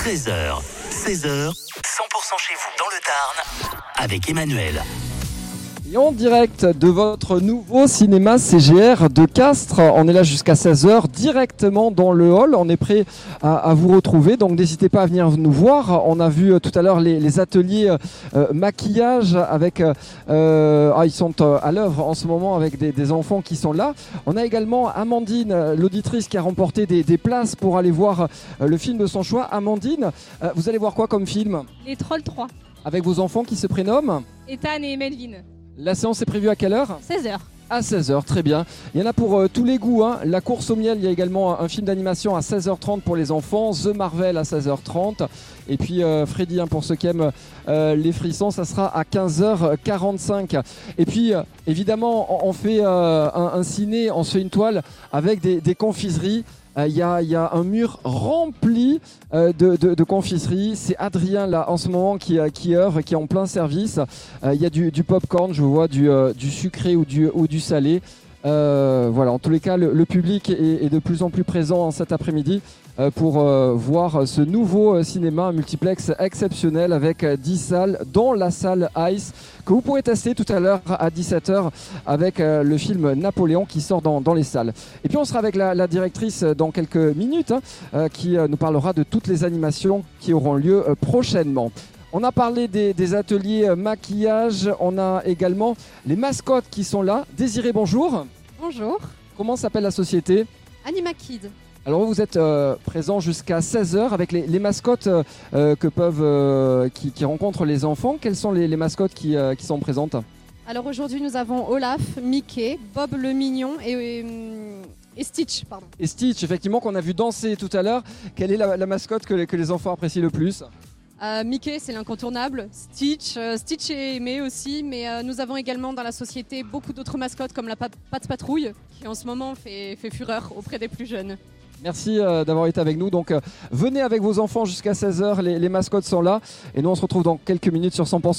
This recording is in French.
13h, 16h, 100% chez vous dans le Tarn, avec Emmanuel. Et en direct de votre nouveau cinéma CGR de Castres. On est là jusqu'à 16h, directement dans le hall. On est prêt à, à vous retrouver, donc n'hésitez pas à venir nous voir. On a vu euh, tout à l'heure les, les ateliers euh, maquillage avec... euh, ah, ils sont euh, à l'œuvre en ce moment avec des, des enfants qui sont là. On a également Amandine, euh, l'auditrice qui a remporté des, des places pour aller voir euh, le film de son choix. Amandine, euh, vous allez voir quoi comme film? Les Trolls 3. Avec vos enfants qui se prénomment? Ethan et Melvin. La séance est prévue à quelle heure 16h. à 16h, très bien. Il y en a pour euh, tous les goûts. hein. La course au miel, il y a également un film d'animation à 16h30 pour les enfants. The Marvel à 16h30. Et puis euh, Freddy, hein, pour ceux qui aiment euh, les frissons, ça sera à 15h45. Et puis, évidemment, on, on fait un, un ciné, on se fait une toile avec des, des confiseries. Euh, Il y, a, il y a un mur rempli euh, de, de- confiseries. C'est Adrien là en ce moment qui, euh, œuvre, qui est en plein service. Euh, Il y a du, du popcorn, je vois du, euh, sucré ou du salé. Euh, voilà, en tous les cas, le, public est, de plus en plus présent en cet après-midi euh, pour euh, voir ce nouveau cinéma, multiplex exceptionnel avec euh, 10 salles, dont la salle Ice, que vous pourrez tester tout à l'heure à 17h avec le film Napoléon qui sort dans, les salles. Et puis on sera avec la, directrice dans quelques minutes hein, qui nous parlera de toutes les animations qui auront lieu prochainement. On a parlé des, des ateliers euh, maquillage, on a également les mascottes qui sont là. Désiré, bonjour. Bonjour, Comment s'appelle la société? Anima Kid. alors vous êtes euh, présent jusqu'à 16h avec les, les mascottes euh, que peuvent, qui, qui rencontrent les enfants. Quelles sont les, les mascottes qui, qui sont présentes? Alors aujourd'hui nous avons Olaf, Mickey, Bob le Mignon et, et Stitch. Pardon. Et Stitch, effectivement, qu'on a vu danser tout à l'heure. Quelle est la, la mascotte que les enfants apprécient le plus? Euh, Mickey c'est l'incontournable, Stitch, euh, Stitch est aimé aussi, mais euh, nous avons également dans la société beaucoup d'autres mascottes comme la pa- Patte Patrouille qui en ce moment fait, fureur auprès des plus jeunes. Merci d'avoir été avec nous. Donc, venez avec vos enfants jusqu'à 16h. Les, les mascottes sont là. Et nous, on se retrouve dans quelques minutes sur 100%.